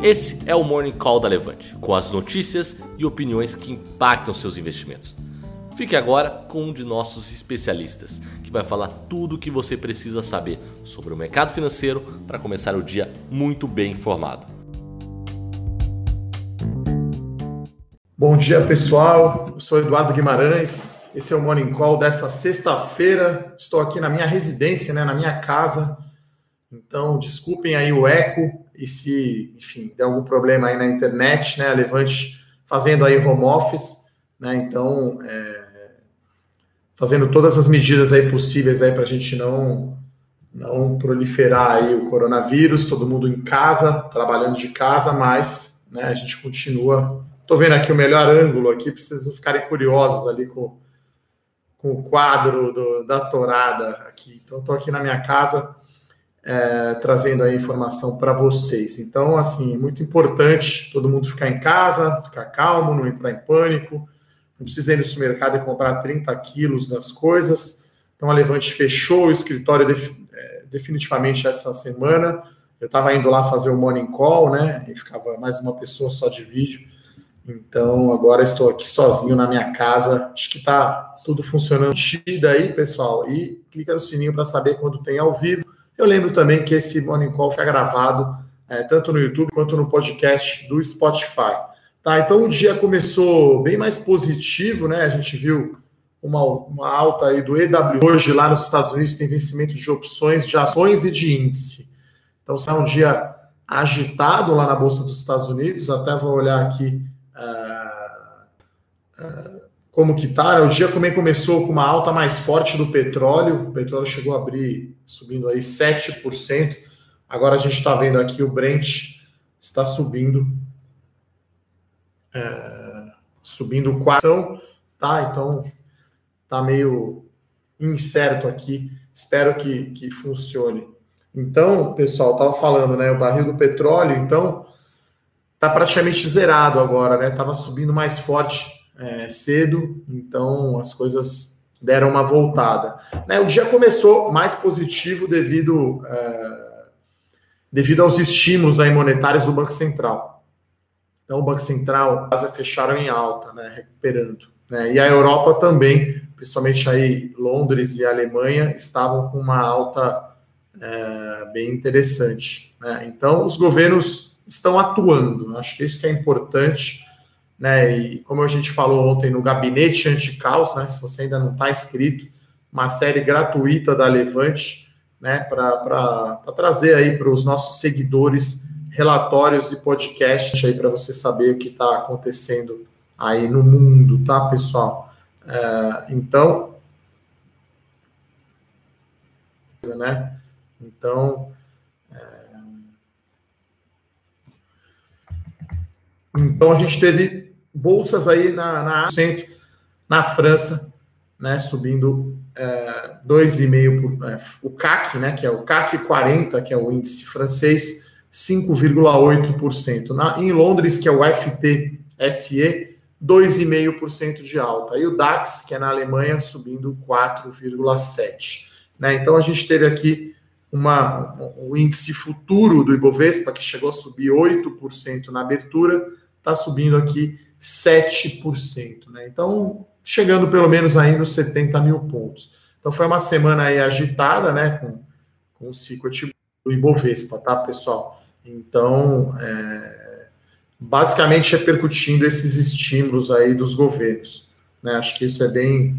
Esse é o Morning Call da Levante, com as notícias e opiniões que impactam seus investimentos. Fique agora com um de nossos especialistas, que vai falar tudo o que você precisa saber sobre o mercado financeiro para começar o dia muito bem informado. Bom dia, pessoal. Eu sou Eduardo Guimarães. Esse é o Morning Call dessa sexta-feira. Estou aqui na minha residência, né, na minha casa. Então, desculpem aí o eco e se, enfim, der algum problema aí na internet, né, Levante fazendo aí home office, né, então, é, fazendo todas as medidas aí possíveis aí para a gente não, não proliferar aí o coronavírus, todo mundo em casa, trabalhando de casa, mas, né, a gente continua, tô vendo aqui o melhor ângulo aqui, preciso ficarem curiosos ali com, com o quadro do, da torada aqui, então estou aqui na minha casa, é, trazendo a informação para vocês. Então, assim, muito importante todo mundo ficar em casa, ficar calmo, não entrar em pânico, não precisa ir no supermercado e comprar 30 quilos das coisas. Então, a Levante fechou o escritório é, definitivamente essa semana. Eu estava indo lá fazer o morning call, né? E ficava mais uma pessoa só de vídeo. Então, agora estou aqui sozinho na minha casa. Acho que está tudo funcionando. Tida aí, pessoal. E clica no sininho para saber quando tem ao vivo eu lembro também que esse Morning Call foi gravado é, tanto no YouTube quanto no podcast do Spotify. Tá, então o dia começou bem mais positivo, né? A gente viu uma, uma alta aí do EW hoje lá nos Estados Unidos tem vencimento de opções de ações e de índice. Então, será um dia agitado lá na Bolsa dos Estados Unidos. Até vou olhar aqui uh, uh, como que tá. O dia também começou com uma alta mais forte do petróleo. O petróleo chegou a abrir subindo aí 7%. Agora a gente está vendo aqui o Brent está subindo. É, subindo 4, tá? Então tá meio incerto aqui. Espero que, que funcione. Então, pessoal, tava falando, né? O barril do petróleo, então, tá praticamente zerado agora, né? Tava subindo mais forte é, cedo, então as coisas deram uma voltada. Né, o dia começou mais positivo devido, é, devido aos estímulos aí monetários do Banco Central. Então, o Banco Central, as fecharam em alta, né, recuperando. Né, e a Europa também, principalmente aí Londres e Alemanha, estavam com uma alta é, bem interessante. Né? Então, os governos estão atuando. Acho que isso que é importante né? E como a gente falou ontem no Gabinete Anticaos, né? Se você ainda não está inscrito, uma série gratuita da Levante, né? Para trazer aí para os nossos seguidores relatórios e podcasts aí para você saber o que está acontecendo aí no mundo, tá, pessoal? É, então, né? Então, é, então a gente teve bolsas aí na, na na França, né, subindo é, 2,5%. Por, é, o CAC, né, que é o CAC 40, que é o índice francês, 5,8%. Na, em Londres, que é o FTSE, 2,5% de alta. E o DAX, que é na Alemanha, subindo 4,7%. Né? Então a gente teve aqui uma, um índice futuro do Ibovespa, que chegou a subir 8% na abertura, está subindo aqui 7%. Né? Então, chegando pelo menos aí nos 70 mil pontos. Então, foi uma semana aí agitada, né, com, com o ciclo do Ibovespa, tá, pessoal? Então, é, basicamente repercutindo esses estímulos aí dos governos. Né? Acho que isso é bem,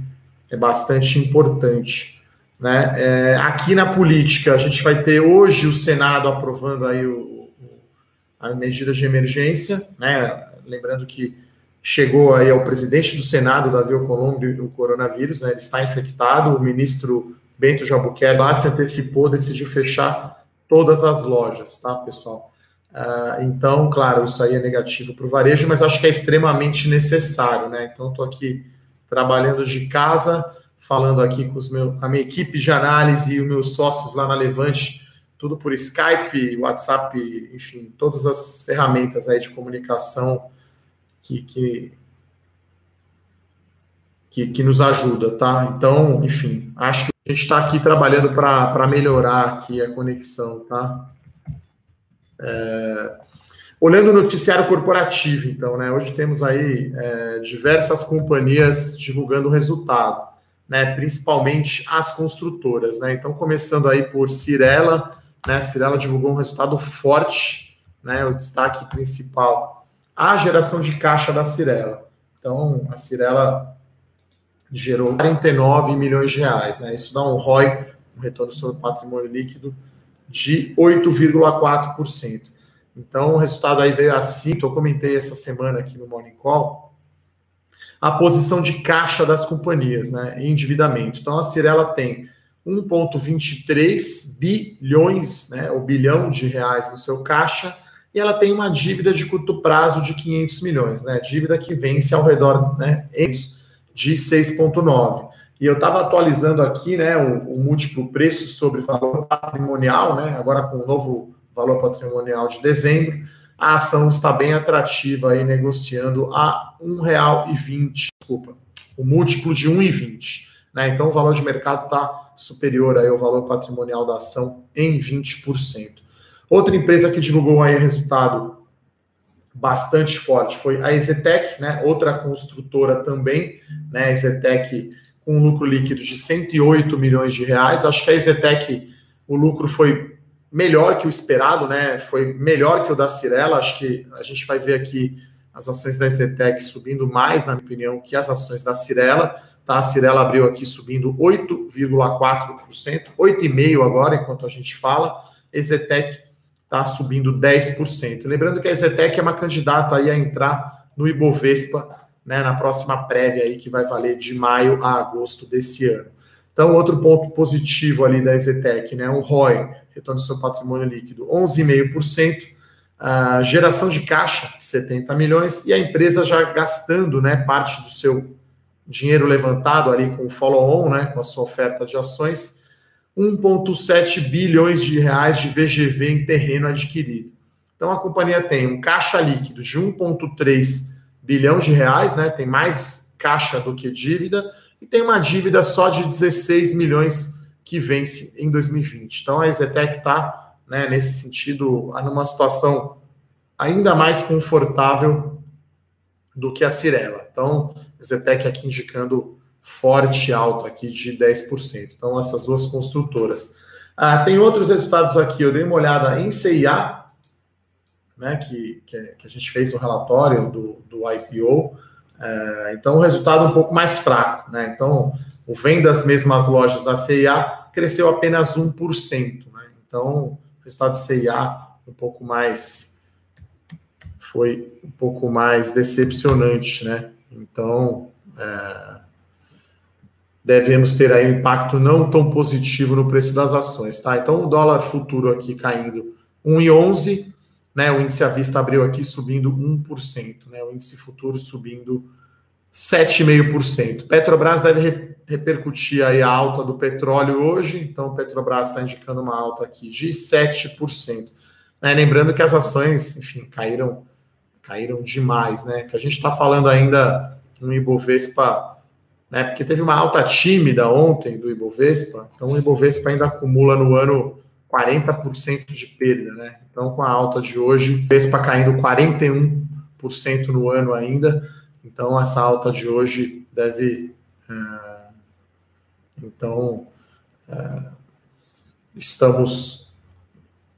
é bastante importante. Né? É, aqui na política, a gente vai ter hoje o Senado aprovando aí o, o, a medida de emergência, né? Lembrando que chegou aí ao presidente do Senado, Davi Alcolumbre, o coronavírus, né? Ele está infectado, o ministro Bento Jabuquerque lá se antecipou, decidiu fechar todas as lojas, tá, pessoal? Uh, então, claro, isso aí é negativo para o varejo, mas acho que é extremamente necessário, né? Então, estou aqui trabalhando de casa, falando aqui com, os meu, com a minha equipe de análise e os meus sócios lá na Levante, tudo por Skype, WhatsApp, enfim, todas as ferramentas aí de comunicação que, que, que, que nos ajuda, tá? Então, enfim, acho que a gente está aqui trabalhando para melhorar aqui a conexão, tá? É... Olhando o noticiário corporativo, então, né? Hoje temos aí é, diversas companhias divulgando o resultado, né? Principalmente as construtoras, né? Então, começando aí por Cirela, né? Cirela divulgou um resultado forte, né? O destaque principal, a geração de caixa da Cirela. Então, a Cirela gerou 49 milhões de reais, né? Isso dá um ROI, um retorno sobre patrimônio líquido, de 8,4%. Então, o resultado aí veio assim, eu comentei essa semana aqui no Morning Call, a posição de caixa das companhias, né, endividamento. Então, a Cirela tem 1,23 bilhões, né, o bilhão de reais no seu caixa, e ela tem uma dívida de curto prazo de 500 milhões, né, dívida que vence ao redor, né, de 6,9. E eu estava atualizando aqui, né, o, o múltiplo preço sobre valor patrimonial, né, agora com o novo valor patrimonial de dezembro, a ação está bem atrativa aí, negociando a R$ 1,20, desculpa, o múltiplo de 1,20. Né? Então, o valor de mercado está superior aí ao valor patrimonial da ação em 20%. Outra empresa que divulgou aí resultado bastante forte foi a Ezetec, né? outra construtora também, né? Ezetec com um lucro líquido de 108 milhões de reais. Acho que a Ezetec, o lucro foi melhor que o esperado, né? Foi melhor que o da Cirela. Acho que a gente vai ver aqui as ações da Zetec subindo mais, na minha opinião, que as ações da Cirela. Tá? A Cirela abriu aqui subindo 8,4%, 8,5% agora, enquanto a gente fala. Ezetec está subindo 10%. Lembrando que a Ezetec é uma candidata aí a entrar no Ibovespa né, na próxima prévia aí, que vai valer de maio a agosto desse ano. Então, outro ponto positivo ali da Ezetec, né, o ROI, retorno do seu patrimônio líquido, 11,5%, a geração de caixa, 70 milhões, e a empresa já gastando né, parte do seu dinheiro levantado ali com o follow-on, né, com a sua oferta de ações, 1,7 bilhões de reais de VGV em terreno adquirido. Então, a companhia tem um caixa líquido de 1,3 bilhão de reais, né, tem mais caixa do que dívida, e tem uma dívida só de 16 milhões que vence em 2020. Então a Exetec está, né, nesse sentido, numa situação ainda mais confortável do que a Cirela. Então, a Exetec aqui indicando forte alto aqui de 10%. Então, essas duas construtoras. Ah, tem outros resultados aqui. Eu dei uma olhada em CIA, né, que, que, que a gente fez o relatório do, do IPO. É, então, o resultado um pouco mais fraco. Né? Então, o vendas mesmas lojas da CIA cresceu apenas 1%. Né? Então, o resultado de CIA um pouco mais foi um pouco mais decepcionante, né? Então, é, devemos ter aí um impacto não tão positivo no preço das ações, tá? Então, o dólar futuro aqui caindo 1,11, né? O índice à vista abriu aqui subindo 1%, né? O índice futuro subindo 7,5%. Petrobras deve re repercutir aí a alta do petróleo hoje, então Petrobras está indicando uma alta aqui de 7%. Né? Lembrando que as ações, enfim, caíram caíram demais, né? Que a gente está falando ainda no Ibovespa, né? Porque teve uma alta tímida ontem do Ibovespa, então o Ibovespa ainda acumula no ano 40% de perda, né? Então, com a alta de hoje, o Vespa caindo 41% no ano ainda. Então, essa alta de hoje deve. É, então, é, estamos.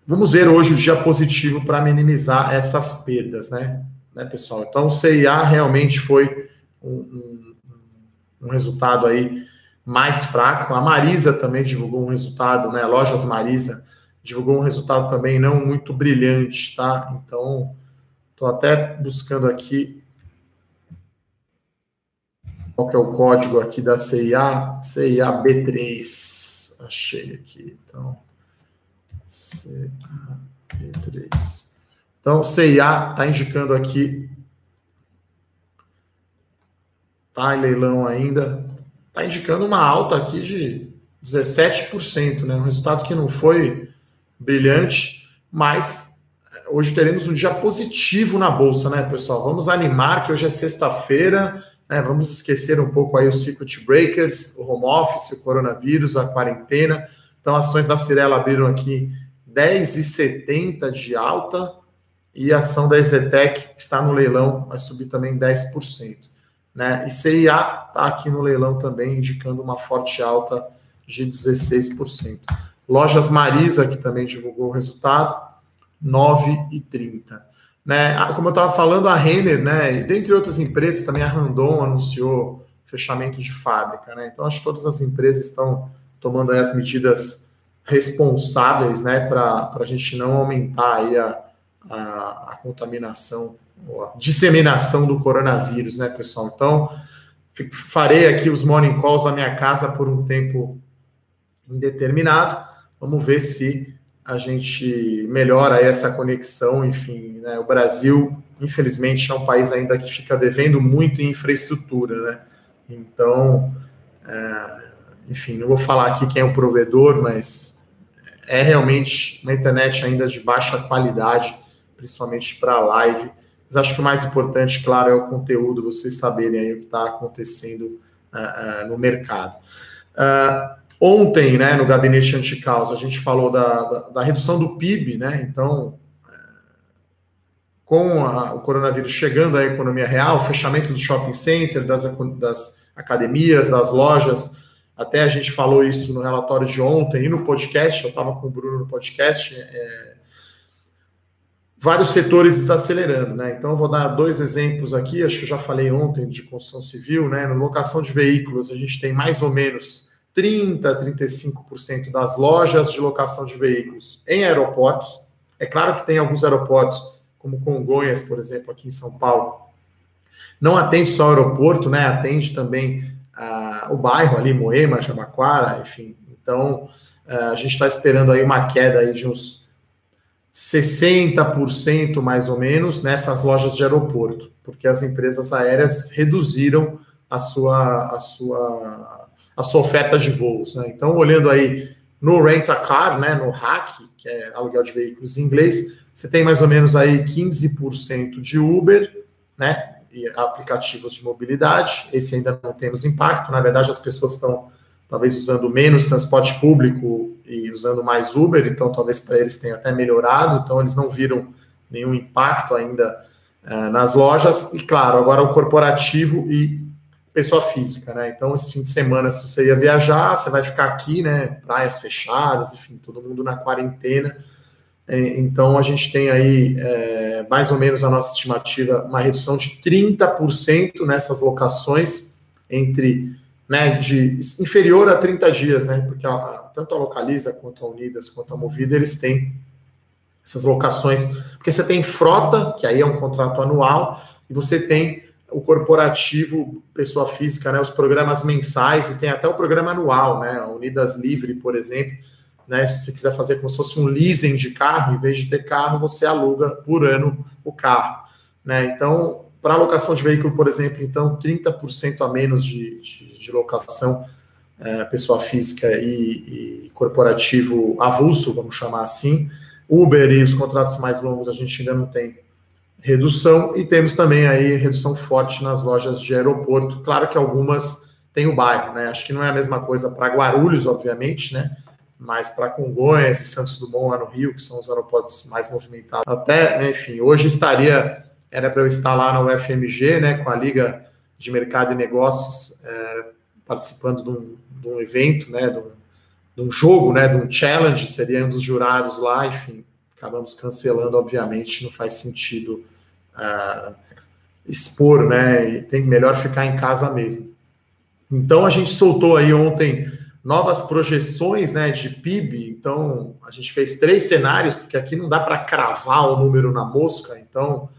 Vamos ver hoje o dia positivo para minimizar essas perdas, né? né, pessoal? Então, o CIA realmente foi um, um, um resultado aí mais fraco. A Marisa também divulgou um resultado, né? Lojas Marisa divulgou um resultado também não muito brilhante, tá? Então, estou até buscando aqui qual que é o código aqui da CIA, CIA B3. Achei aqui, então. CIA B3. Então, CIA está indicando aqui. Tá em leilão ainda. Está indicando uma alta aqui de 17%, né? Um resultado que não foi brilhante, mas eh, hoje teremos um dia positivo na bolsa, né, pessoal? Vamos animar que hoje é sexta-feira, né? Vamos esquecer um pouco aí os circuit breakers, o home office, o coronavírus, a quarentena. Então, ações da Cirela abriram aqui 10,70 de alta, e a ação da Ezetec, está no leilão, vai subir também 10%. Né? E CIA está aqui no leilão também, indicando uma forte alta de 16%. Lojas Marisa, que também divulgou o resultado, 9,30. Né? Ah, como eu estava falando, a Renner, né, dentre outras empresas, também a Randon anunciou fechamento de fábrica. Né? Então, acho que todas as empresas estão tomando as medidas responsáveis né, para a gente não aumentar aí a, a, a contaminação, disseminação do coronavírus, né, pessoal? Então, farei aqui os morning calls na minha casa por um tempo indeterminado. Vamos ver se a gente melhora essa conexão. Enfim, né, o Brasil, infelizmente, é um país ainda que fica devendo muito em infraestrutura, né? Então, é, enfim, não vou falar aqui quem é o provedor, mas é realmente uma internet ainda de baixa qualidade, principalmente para live. Mas acho que o mais importante, claro, é o conteúdo, vocês saberem aí o que está acontecendo uh, uh, no mercado. Uh, ontem, né, no gabinete anti-caos, a gente falou da, da, da, redução do PIB, né? Então, com a, o coronavírus chegando à economia real, fechamento do shopping center, das, das academias, das lojas, até a gente falou isso no relatório de ontem e no podcast, eu estava com o Bruno no podcast, é, vários setores desacelerando, né? Então, vou dar dois exemplos aqui, acho que eu já falei ontem de construção civil, né? No locação de veículos, a gente tem mais ou menos 30, 35% das lojas de locação de veículos em aeroportos. É claro que tem alguns aeroportos, como Congonhas, por exemplo, aqui em São Paulo, não atende só o aeroporto, né? Atende também uh, o bairro ali, Moema, Jabaquara, enfim. Então, uh, a gente está esperando aí uma queda aí de uns 60% mais ou menos nessas lojas de aeroporto, porque as empresas aéreas reduziram a sua, a sua, a sua oferta de voos. Né? Então, olhando aí no Rent-A-Car, né, no RAC, que é aluguel de veículos em inglês, você tem mais ou menos aí 15% de Uber, né, e aplicativos de mobilidade. Esse ainda não temos impacto. Na verdade, as pessoas estão talvez usando menos transporte público e usando mais Uber, então talvez para eles tenha até melhorado. Então, eles não viram nenhum impacto ainda uh, nas lojas. E claro, agora o corporativo e pessoa física, né? Então, esse fim de semana, se você ia viajar, você vai ficar aqui, né? Praias fechadas, enfim, todo mundo na quarentena. É, então, a gente tem aí, é, mais ou menos a nossa estimativa, uma redução de 30% nessas locações entre, né, de inferior a 30 dias, né, porque a, a, tanto a Localiza quanto a Unidas quanto a Movida, eles têm essas locações, porque você tem frota, que aí é um contrato anual, e você tem o corporativo, pessoa física, né, os programas mensais, e tem até o programa anual, né, a Unidas Livre, por exemplo, né? Se você quiser fazer como se fosse um leasing de carro, em vez de ter carro, você aluga por ano o carro. Né? Então, para locação de veículo, por exemplo, então 30% a menos de, de, de locação, é, pessoa física e, e, corporativo avulso, vamos chamar assim. Uber e os contratos mais longos a gente ainda não tem redução, e temos também aí redução forte nas lojas de aeroporto. Claro que algumas têm o bairro, né? Acho que não é a mesma coisa para Guarulhos, obviamente, né? mas para Congonhas e Santos Dumont lá no Rio, que são os aeroportos mais movimentados. Até, né, enfim, hoje estaria, era para eu estar lá na UFMG, né, com a Liga de Mercado e Negócios, é, participando de um, de um, evento, né, de um, de um, jogo, né, de um challenge, seria um dos jurados lá, enfim, acabamos cancelando, obviamente, não faz sentido uh, expor, né, e tem melhor ficar em casa mesmo. Então a gente soltou aí ontem novas projeções né, de PIB. Então, a gente fez três cenários, porque aqui não dá para cravar o número na mosca. Então,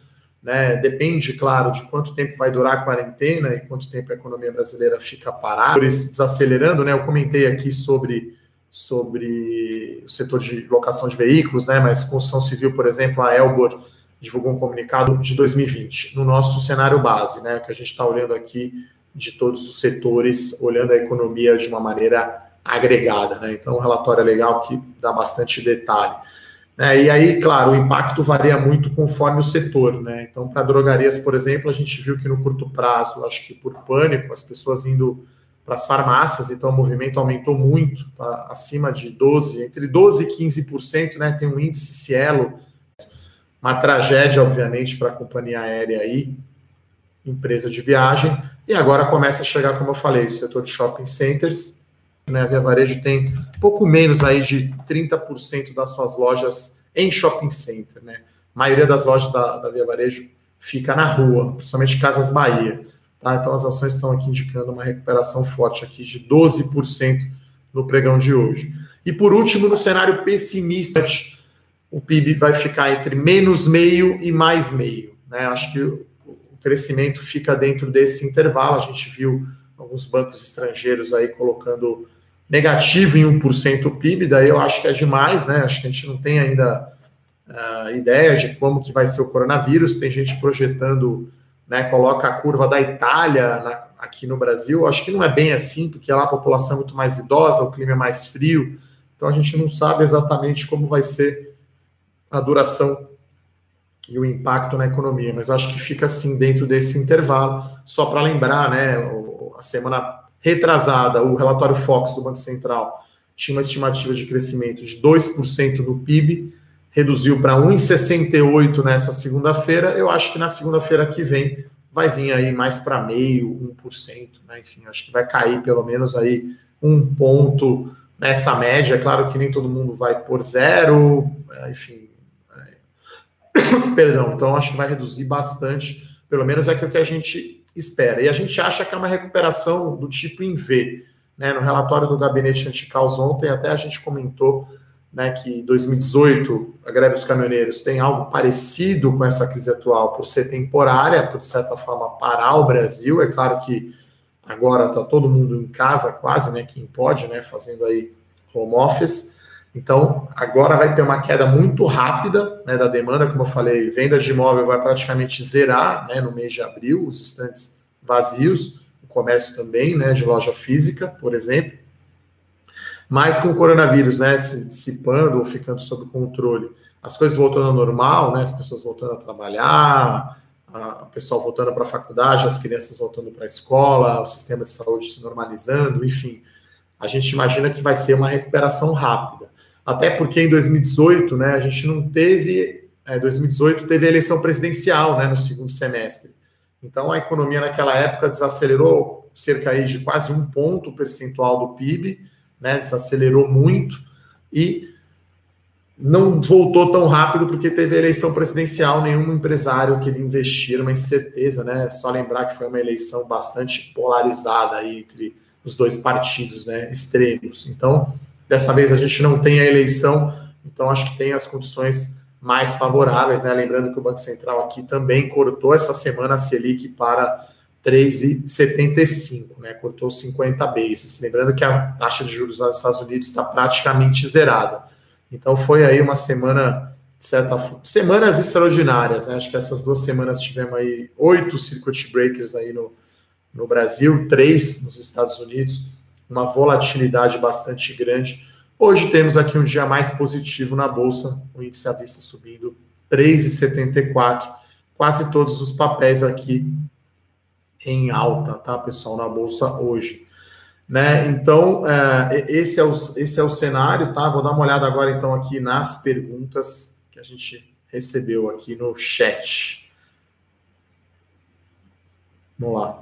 né, depende, claro, de quanto tempo vai durar a quarentena e quanto tempo a economia brasileira fica parada. Desacelerando, né? Eu comentei aqui sobre, sobre o setor de locação de veículos, né? Mas construção civil, por exemplo, a Elbor divulgou um comunicado de 2020, no nosso cenário base, né? Que a gente está olhando aqui de todos os setores, olhando a economia de uma maneira agregada. Né? Então, um relatório legal que dá bastante detalhe. É, e aí, claro, o impacto varia muito conforme o setor. Né? Então, para drogarias, por exemplo, a gente viu que no curto prazo, acho que por pânico, as pessoas indo para as farmácias, então o movimento aumentou muito, tá? acima de 12%, entre 12% e 15%, né? tem um índice Cielo, uma tragédia, obviamente, para a companhia aérea aí, empresa de viagem. E agora começa a chegar, como eu falei, o setor de shopping centers. Né? A Via Varejo tem pouco menos aí de 30% das suas lojas em shopping center. Né? A maioria das lojas da, da Via Varejo fica na rua, principalmente Casas Bahia. Tá? Então as ações estão aqui indicando uma recuperação forte aqui de 12% no pregão de hoje. E por último, no cenário pessimista, o PIB vai ficar entre menos meio e mais meio. Né? Acho que crescimento fica dentro desse intervalo. A gente viu alguns bancos estrangeiros aí colocando negativo em 1% o PIB, daí eu acho que é demais, né? Acho que a gente não tem ainda uh, ideia de como que vai ser o coronavírus. Tem gente projetando, né? Coloca a curva da Itália na, aqui no Brasil. Acho que não é bem assim, porque lá a população é muito mais idosa, o clima é mais frio. Então a gente não sabe exatamente como vai ser a duração e o impacto na economia, mas acho que fica assim dentro desse intervalo. Só para lembrar, né, a semana retrasada, o relatório Fox do Banco Central tinha uma estimativa de crescimento de 2% do PIB, reduziu para 1,68 nessa segunda-feira. Eu acho que na segunda-feira que vem vai vir aí mais para meio, 1%, né? Enfim, acho que vai cair pelo menos aí um ponto nessa média. É claro que nem todo mundo vai por zero, é, enfim, Perdão, então acho que vai reduzir bastante, pelo menos é o que a gente espera. E a gente acha que é uma recuperação do tipo em V. Né? No relatório do gabinete anticaos ontem, até a gente comentou né, que 2018, a greve dos caminhoneiros tem algo parecido com essa crise atual, por ser temporária, por de certa forma parar o Brasil. É claro que agora está todo mundo em casa, quase, né? Quem pode, né? Fazendo aí home office. Então, agora vai ter uma queda muito rápida né, da demanda, como eu falei, vendas de imóvel vai praticamente zerar né, no mês de abril, os estantes vazios, o comércio também, né, de loja física, por exemplo. Mas com o coronavírus né, se dissipando ou ficando sob controle, as coisas voltando ao normal, né, as pessoas voltando a trabalhar, o pessoal voltando para a faculdade, as crianças voltando para a escola, o sistema de saúde se normalizando, enfim, a gente imagina que vai ser uma recuperação rápida. Até porque em 2018, né, a gente não teve. É, 2018 teve a eleição presidencial né, no segundo semestre. Então a economia naquela época desacelerou cerca aí de quase um ponto percentual do PIB, né, desacelerou muito e não voltou tão rápido porque teve a eleição presidencial, nenhum empresário queria investir, uma incerteza, né? Só lembrar que foi uma eleição bastante polarizada aí entre os dois partidos, né, extremos. Então, Dessa vez a gente não tem a eleição, então acho que tem as condições mais favoráveis, né? Lembrando que o Banco Central aqui também cortou essa semana a Selic para 3,75, né? Cortou 50 bases. Lembrando que a taxa de juros nos Estados Unidos está praticamente zerada. Então foi aí uma semana de certa semanas extraordinárias, né? Acho que essas duas semanas tivemos aí oito circuit breakers aí no, no Brasil, três nos Estados Unidos uma volatilidade bastante grande. Hoje temos aqui um dia mais positivo na bolsa, o índice à vista subindo 3,74, quase todos os papéis aqui em alta, tá, pessoal, na bolsa hoje. Né? Então, é, esse, é o, esse é o cenário, tá? Vou dar uma olhada agora, então, aqui nas perguntas que a gente recebeu aqui no chat. Vamos lá.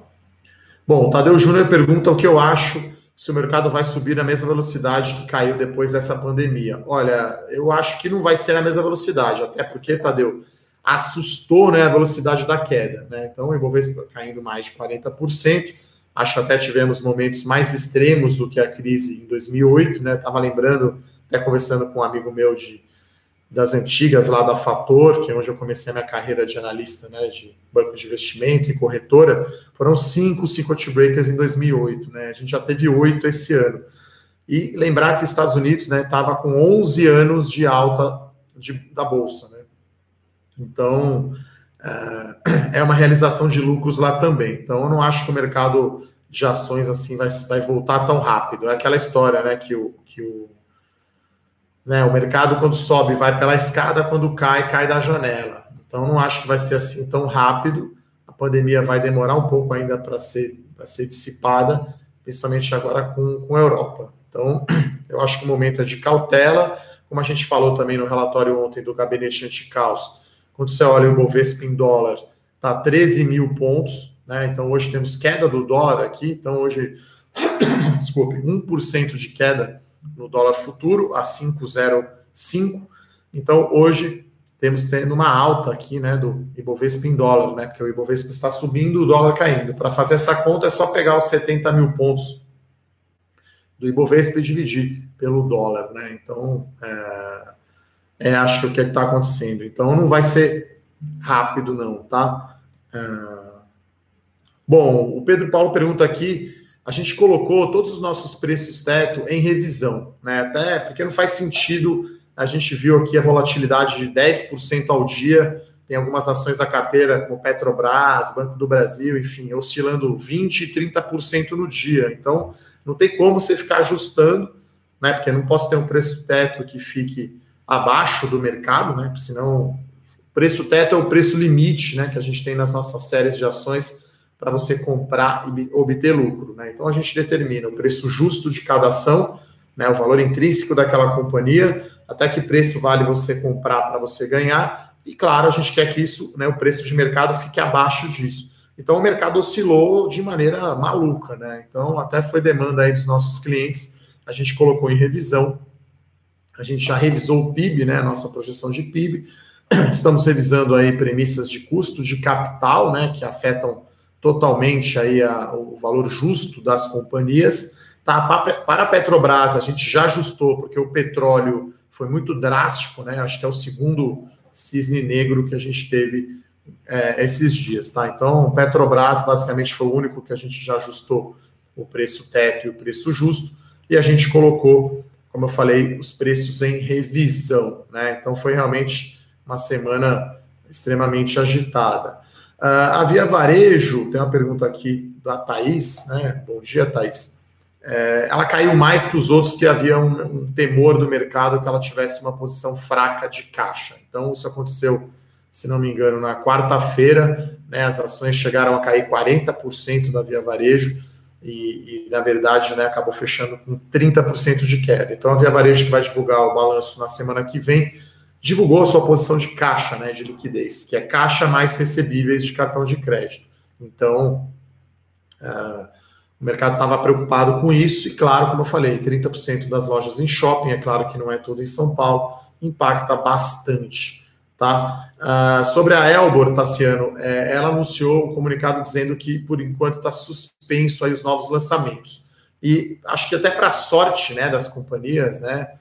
Bom, o Tadeu Júnior pergunta o que eu acho se o mercado vai subir na mesma velocidade que caiu depois dessa pandemia. Olha, eu acho que não vai ser na mesma velocidade, até porque, Tadeu, assustou né, a velocidade da queda. Né? Então, o Ibovespa caindo mais de 40%. Acho até tivemos momentos mais extremos do que a crise em 2008. Né? Estava lembrando, até conversando com um amigo meu de das antigas lá da Fator, que é onde eu comecei a minha carreira de analista né, de banco de investimento e corretora, foram cinco circuit breakers em 2008. Né? A gente já teve oito esse ano. E lembrar que os Estados Unidos estava né, com 11 anos de alta de, da Bolsa. Né? Então, é, é uma realização de lucros lá também. Então, eu não acho que o mercado de ações assim vai, vai voltar tão rápido. É aquela história né, que o, que o né? O mercado, quando sobe, vai pela escada, quando cai, cai da janela. Então, não acho que vai ser assim tão rápido. A pandemia vai demorar um pouco ainda para ser, ser dissipada, principalmente agora com, com a Europa. Então, eu acho que o momento é de cautela, como a gente falou também no relatório ontem do gabinete anticaos, Quando você olha o Bovespa em dólar, está 13 mil pontos, né? Então hoje temos queda do dólar aqui, então hoje, desculpe, 1% de queda no dólar futuro a 5,05. Então hoje temos tendo uma alta aqui, né, do Ibovespa em dólar, né, porque o Ibovespa está subindo, o dólar caindo. Para fazer essa conta é só pegar os 70 mil pontos do Ibovespa e dividir pelo dólar, né? Então, é, é acho que o que é está acontecendo. Então, não vai ser rápido, não, tá? É... Bom, o Pedro Paulo pergunta aqui. A gente colocou todos os nossos preços teto em revisão, né? Até porque não faz sentido. A gente viu aqui a volatilidade de 10% ao dia. Tem algumas ações da carteira, como Petrobras, Banco do Brasil, enfim, oscilando 20% e 30% no dia. Então, não tem como você ficar ajustando, né? Porque não posso ter um preço teto que fique abaixo do mercado, né? Senão, o preço teto é o preço limite, né? Que a gente tem nas nossas séries de ações para você comprar e obter lucro, né? Então a gente determina o preço justo de cada ação, né? O valor intrínseco daquela companhia, até que preço vale você comprar para você ganhar. E claro, a gente quer que isso, né? O preço de mercado fique abaixo disso. Então o mercado oscilou de maneira maluca, né? Então até foi demanda aí dos nossos clientes, a gente colocou em revisão. A gente já revisou o PIB, né? Nossa projeção de PIB. Estamos revisando aí premissas de custo de capital, né? Que afetam totalmente aí a, o valor justo das companhias. Tá? Para a Petrobras, a gente já ajustou, porque o petróleo foi muito drástico, né? Acho que é o segundo cisne negro que a gente teve é, esses dias, tá? Então, Petrobras basicamente foi o único que a gente já ajustou o preço teto e o preço justo, e a gente colocou, como eu falei, os preços em revisão, né? Então, foi realmente uma semana extremamente agitada. Uh, a Via Varejo, tem uma pergunta aqui da Thaís, né? Bom dia, Thaís. É, ela caiu mais que os outros porque havia um, um temor do mercado que ela tivesse uma posição fraca de caixa. Então, isso aconteceu se não me engano, na quarta-feira, né, as ações chegaram a cair 40% da Via Varejo e, e, na verdade, né, acabou fechando com 30% de queda. Então, a Via Varejo, que vai divulgar o balanço na semana que vem, divulgou a sua posição de caixa, né, de liquidez, que é caixa mais recebíveis de cartão de crédito. Então, uh, o mercado estava preocupado com isso e, claro, como eu falei, 30% das lojas em shopping, é claro que não é tudo em São Paulo, impacta bastante. Tá? Uh, sobre a Elbor, Tassiano, é, ela anunciou um comunicado dizendo que, por enquanto, está suspenso aí os novos lançamentos. E acho que até para sorte né, das companhias, né,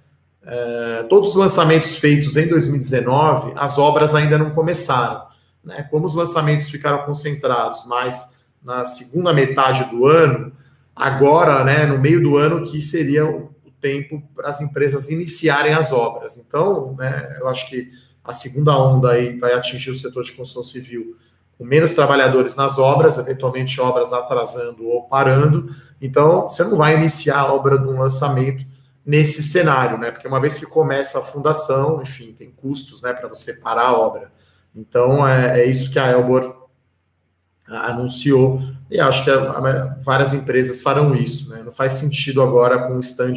é, todos os lançamentos feitos em 2019, as obras ainda não começaram. Né? Como os lançamentos ficaram concentrados mais na segunda metade do ano, agora, né, no meio do ano, que seria o tempo para as empresas iniciarem as obras. Então, né, eu acho que a segunda onda aí vai atingir o setor de construção civil com menos trabalhadores nas obras, eventualmente obras atrasando ou parando. Então, você não vai iniciar a obra de um lançamento nesse cenário, né? Porque uma vez que começa a fundação, enfim, tem custos, né, para você parar a obra. Então, é, é isso que a Elbor anunciou e acho que a, a, várias empresas farão isso, né? Não faz sentido agora com o stand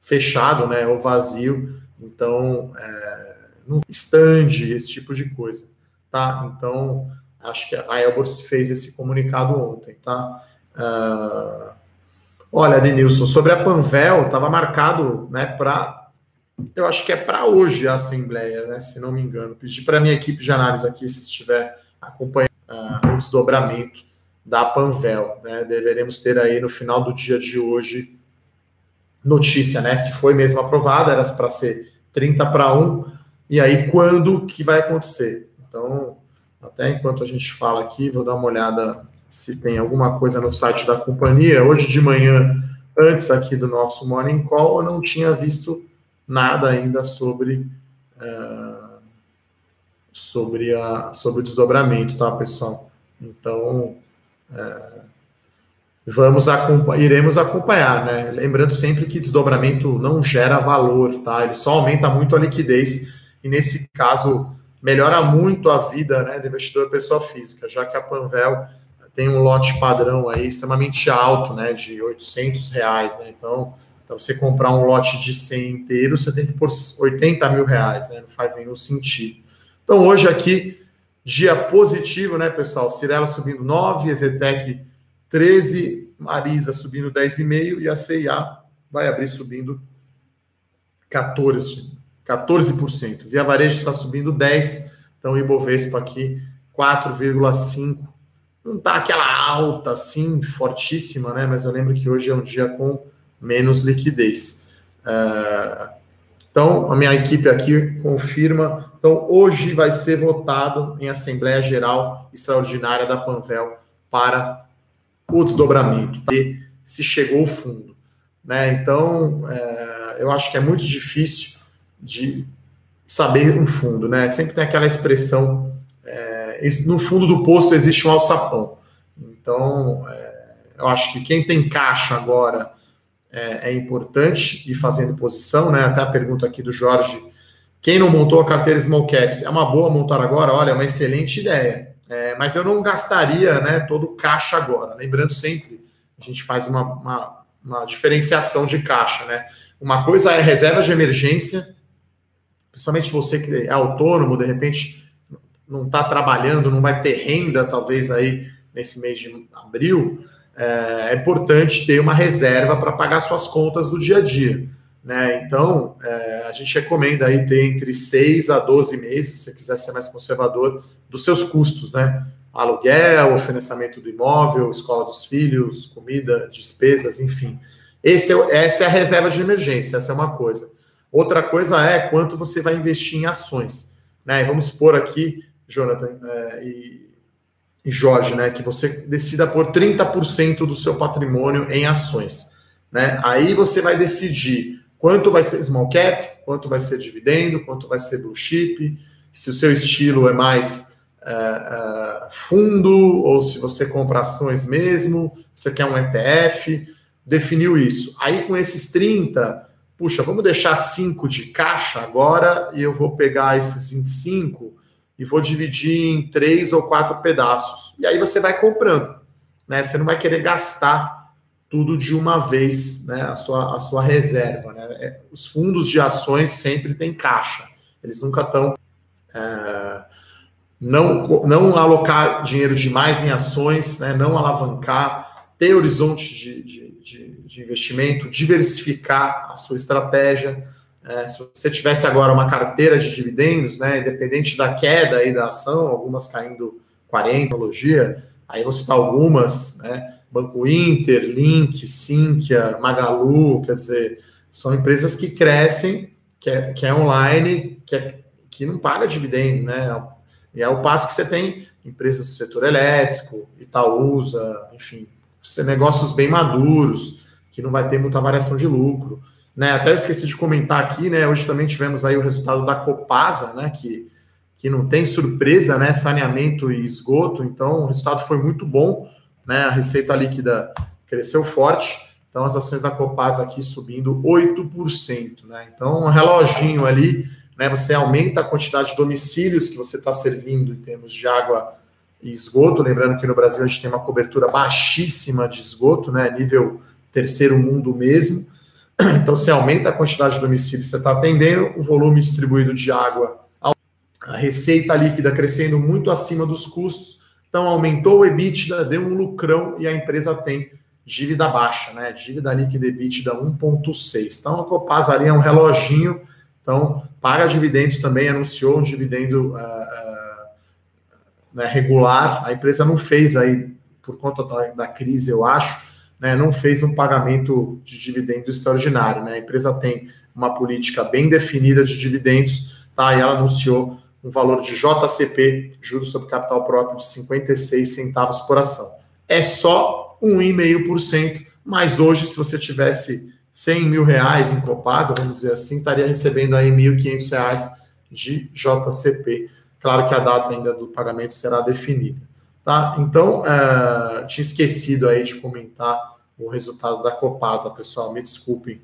fechado, né, ou vazio. Então, é, no stand, esse tipo de coisa, tá? Então, acho que a Elbor fez esse comunicado ontem, tá? Uh, olha, Denilson, sobre a Panvel, estava marcado, né, para, eu acho que é para hoje a Assembleia, né, se não me engano. Pedi para a minha equipe de análise aqui, se estiver acompanhando uh, o desdobramento da Panvel, né, deveremos ter aí no final do dia de hoje notícia, né, se foi mesmo aprovada, era para ser 30 para 1, e aí quando que vai acontecer. Então, até enquanto a gente fala aqui, vou dar uma olhada se tem alguma coisa no site da companhia. Hoje de manhã, antes aqui do nosso Morning Call, eu não tinha visto nada ainda sobre, uh, sobre, a, sobre o desdobramento, tá, pessoal? Então, uh, vamos iremos acompanhar, né? Lembrando sempre que desdobramento não gera valor, tá? Ele só aumenta muito a liquidez e nesse caso melhora muito a vida né, do investidor pessoa física, já que a Panvel tem um lote padrão aí extremamente alto, né, de 800 reais, né, então para você comprar um lote de 100 inteiro, você tem que pôr 80 mil reais, né, não faz nenhum sentido. Então, hoje aqui, dia positivo, né, pessoal? Cirela subindo 9, Ezetec 13, Marisa subindo 10,5 e a CIA vai abrir subindo 14, 14%. Via Varejo está subindo 10, então Ibovespa aqui 4,5. Não está aquela alta assim, fortíssima, né? Mas eu lembro que hoje é um dia com menos liquidez. Uh, então, a minha equipe aqui confirma. Então, hoje vai ser votado em Assembleia Geral Extraordinária da Panvel para o desdobramento, se chegou o fundo. Né? Então, é, eu acho que é muito difícil de saber um fundo. Né? Sempre tem aquela expressão, é, no fundo do poço existe um alçapão. Então, é, eu acho que quem tem caixa agora é, é, importante ir fazendo posição, né? Até a pergunta aqui do Jorge. Quem não montou a carteira Small Caps? É uma boa montar agora? Olha, é uma excelente ideia. É, mas eu não gastaria né, todo o caixa agora. Lembrando sempre, a gente faz uma, uma, uma diferenciação de caixa. Né? Uma coisa é reserva de emergência, principalmente você que é autônomo, de repente não está trabalhando, não vai ter renda, talvez aí nesse mês de abril é, é importante ter uma reserva para pagar suas contas do dia a dia. Né? Então, é, a gente recomenda aí ter entre 6 a 12 meses, se você quiser ser mais conservador, dos seus custos, né? Aluguel, financiamento do imóvel, escola dos filhos, comida, despesas, enfim. Esse é, essa é a reserva de emergência, essa é uma coisa. Outra coisa é quanto você vai investir em ações. Né? vamos supor aqui, Jonathan, é, e e Jorge, né, que você decida por 30% do seu patrimônio em ações. Né? Aí você vai decidir quanto vai ser small cap, quanto vai ser dividendo, quanto vai ser blue chip, se o seu estilo é mais é, é, fundo ou se você compra ações mesmo, você quer um ETF, definiu isso. Aí com esses 30, puxa, vamos deixar 5 de caixa agora e eu vou pegar esses 25 e vou dividir em três ou quatro pedaços. E aí você vai comprando, né? Você não vai querer gastar tudo de uma vez, né? A sua, a sua reserva, né? É, os fundos de ações sempre têm caixa, eles nunca estão. É, não, não alocar dinheiro demais em ações, né? não alavancar, ter horizonte de, de, de, de investimento, diversificar a sua estratégia. É, se você tivesse agora uma carteira de dividendos, né, independente da queda aí da ação, algumas caindo 40, logia, aí você está algumas, né, Banco Inter, Link, Sinqia, Magalu, quer dizer, são empresas que crescem, que é, que é online, que, é, que não paga dividendo, né? E é o passo que você tem empresas do setor elétrico, Itaúsa, enfim, negócios bem maduros, que não vai ter muita variação de lucro. Né, até esqueci de comentar aqui, né? Hoje também tivemos aí o resultado da Copasa, né? Que, que não tem surpresa, né? Saneamento e esgoto. Então, o resultado foi muito bom, né? A receita líquida cresceu forte. Então, as ações da Copasa aqui subindo 8%, né? Então, um reloginho ali, né? Você aumenta a quantidade de domicílios que você está servindo em termos de água e esgoto. Lembrando que no Brasil a gente tem uma cobertura baixíssima de esgoto, né? Nível terceiro mundo mesmo. Então, você aumenta a quantidade de domicílios que você está atendendo, o volume distribuído de água, a receita líquida crescendo muito acima dos custos. Então, aumentou o EBITDA, deu um lucrão e a empresa tem dívida baixa, né? Dívida líquida EBITDA 1,6. Então, a Copasa ali é um reloginho. Então, paga dividendos também, anunciou um dividendo uh, uh, né, regular. A empresa não fez aí, por conta da, da crise, eu acho, né, não fez um pagamento de dividendo extraordinário. Né? A empresa tem uma política bem definida de dividendos, tá? E ela anunciou um valor de JCP, juros sobre capital próprio, de 56 centavos por ação. É só 1,5%, mas hoje, se você tivesse 100 mil reais em Copasa, vamos dizer assim, estaria recebendo aí 1.500 reais de JCP. Claro que a data ainda do pagamento será definida. Tá? Então, uh, tinha esquecido aí de comentar o resultado da Copasa, pessoal, me desculpem.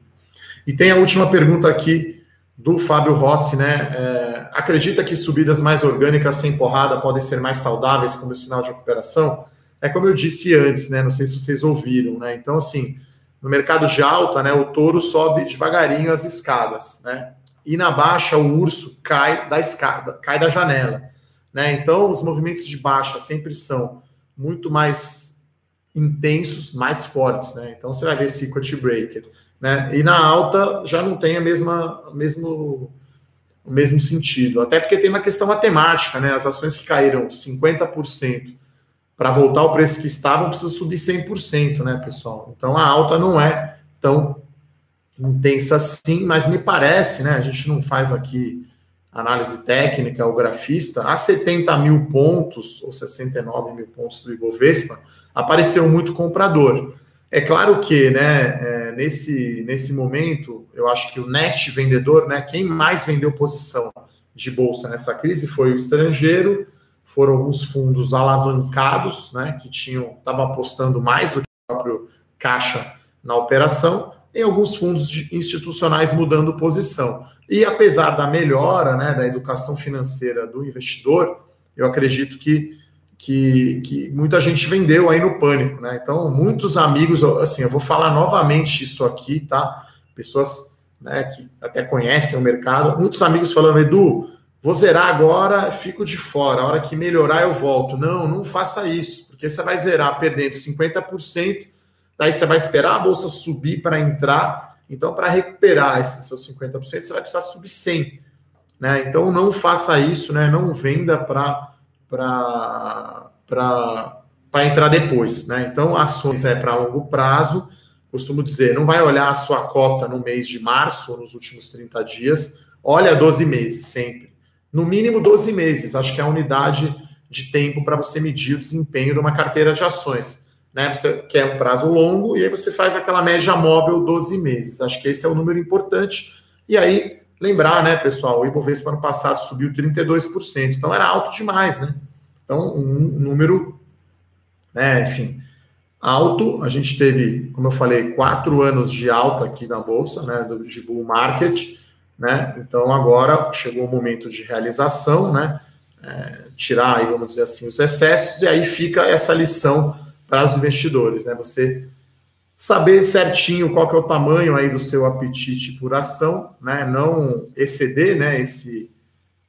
E tem a última pergunta aqui do Fábio Rossi, né? É, acredita que subidas mais orgânicas sem porrada podem ser mais saudáveis como sinal de recuperação? É como eu disse antes, né? Não sei se vocês ouviram, né? Então, assim, no mercado de alta, né, o touro sobe devagarinho as escadas, né? e na baixa o urso cai da escada, cai da janela. Né? Então, os movimentos de baixa sempre são muito mais intensos, mais fortes. Né? Então, você vai ver circuit breaker. Né? E na alta já não tem a mesma, mesmo, o mesmo sentido. Até porque tem uma questão matemática. Né? As ações que caíram 50% para voltar ao preço que estavam, precisa subir 100%, né, pessoal? Então, a alta não é tão intensa assim, mas me parece, né? A gente não faz aqui análise técnica, o grafista, a 70 mil pontos, ou 69 mil pontos do Ibovespa, apareceu muito comprador. É claro que, né, é, nesse, nesse momento, eu acho que o net vendedor, né, quem mais vendeu posição de bolsa nessa crise foi o estrangeiro, foram alguns fundos alavancados, né, que tinham, estavam apostando mais do que o próprio caixa na operação, em alguns fundos institucionais mudando posição. E apesar da melhora né, da educação financeira do investidor, eu acredito que, que, que, muita gente vendeu aí no pânico. Né? Então, muitos amigos, assim, eu vou falar novamente isso aqui, tá? Pessoas né, que até conhecem o mercado, muitos amigos falando, Edu, vou zerar agora, fico de fora, a hora que melhorar eu volto. Não, não faça isso, porque você vai zerar perdendo 50%, Daí você vai esperar a bolsa subir para entrar. Então, para recuperar esses seus 50%, você vai precisar subir 100. Né? Então, não faça isso, né? não venda para entrar depois. Né? Então, ações é para longo prazo. Costumo dizer, não vai olhar a sua cota no mês de março ou nos últimos 30 dias. Olha 12 meses sempre. No mínimo 12 meses. Acho que é a unidade de tempo para você medir o desempenho de uma carteira de ações né? Você quer um prazo longo e aí você faz aquela média móvel 12 meses. Acho que esse é o um número importante. E aí, lembrar, né, pessoal, o Ibovespa ano passado subiu 32%, então era alto demais, né? Então, um número, né, enfim, alto. A gente teve, como eu falei, quatro anos de alta aqui na Bolsa, né, de bull market, né? Então, agora chegou o momento de realização, né? É, tirar aí, vamos dizer assim, os excessos, e aí fica essa lição para os investidores, né? Você saber certinho qual que é o tamanho aí do seu apetite por ação, né? Não exceder, né? Esse,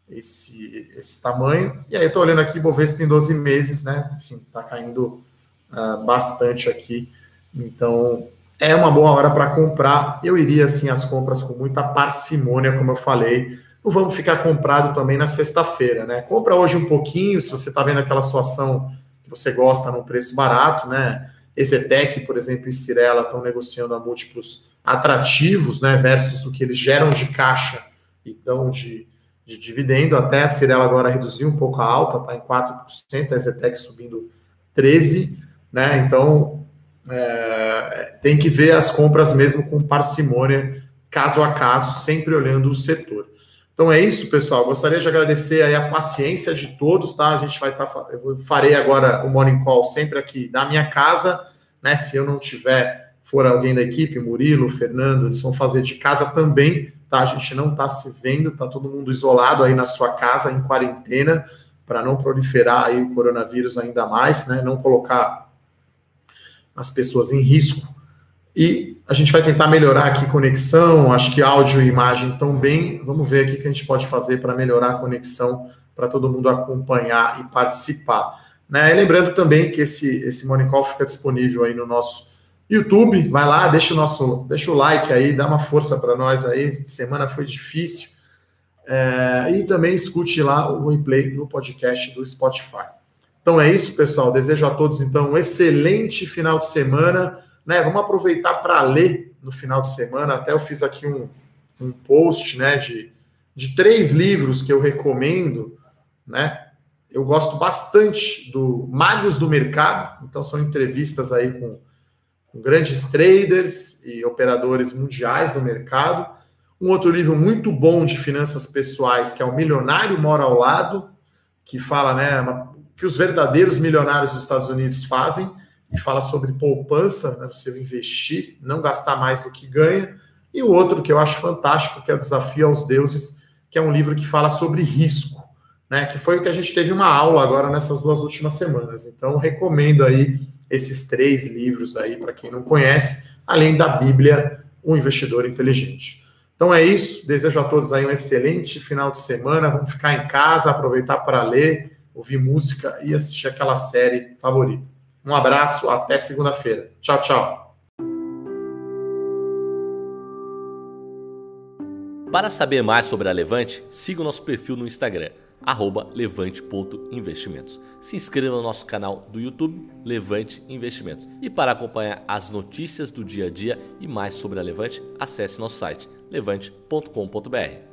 esse, esse tamanho. E aí eu estou olhando aqui, Bovespa em 12 meses, né? Enfim, está caindo uh, bastante aqui. Então, é uma boa hora para comprar. Eu iria, assim, as compras com muita parcimônia, como eu falei. Não vamos ficar comprado também na sexta-feira, né? Compra hoje um pouquinho, se você está vendo aquela situação que você gosta num preço barato, né? Exetec, por exemplo, e Cirela estão negociando a múltiplos atrativos, né? Versus o que eles geram de caixa e dão de, de dividendo. Até a Cirela agora reduziu um pouco a alta, está em 4%, a Exetec subindo 13%, né? Então é, tem que ver as compras mesmo com parcimônia, caso a caso, sempre olhando o setor. Então é isso, pessoal. Gostaria de agradecer aí a paciência de todos, tá? A gente vai estar. Tá, eu farei agora o Morning Call sempre aqui da minha casa, né? Se eu não tiver, for alguém da equipe, Murilo, Fernando, eles vão fazer de casa também, tá? A gente não está se vendo, tá todo mundo isolado aí na sua casa, em quarentena, para não proliferar aí o coronavírus ainda mais, né? Não colocar as pessoas em risco. E a gente vai tentar melhorar aqui conexão, acho que áudio e imagem estão bem. Vamos ver aqui o que a gente pode fazer para melhorar a conexão, para todo mundo acompanhar e participar. Né? E lembrando também que esse, esse Morning Call fica disponível aí no nosso YouTube. Vai lá, deixa o nosso, deixa o like aí, dá uma força para nós aí. Semana foi difícil. É, e também escute lá o replay no podcast do Spotify. Então é isso, pessoal. Desejo a todos então um excelente final de semana né? Vamos aproveitar para ler no final de semana. Até eu fiz aqui um, um post, né, de, de três livros que eu recomendo, né? Eu gosto bastante do Magos do Mercado, então são entrevistas aí com, com grandes traders e operadores mundiais do mercado. Um outro livro muito bom de finanças pessoais, que é O Milionário Mora ao Lado, que fala, né, que os verdadeiros milionários dos Estados Unidos fazem e fala sobre poupança, né, você investir, não gastar mais do que ganha. E o outro que eu acho fantástico, que é o Desafio aos Deuses, que é um livro que fala sobre risco, né, que foi o que a gente teve uma aula agora nessas duas últimas semanas. Então, recomendo aí esses três livros aí para quem não conhece, além da Bíblia, Um Investidor Inteligente. Então é isso. Desejo a todos aí um excelente final de semana. Vamos ficar em casa, aproveitar para ler, ouvir música e assistir aquela série favorita. Um abraço, até segunda-feira. Tchau, tchau. Para saber mais sobre a Levante, siga o nosso perfil no Instagram levante.investimentos. Se inscreva no nosso canal do YouTube Levante Investimentos. E para acompanhar as notícias do dia a dia e mais sobre a Levante, acesse nosso site levante.com.br.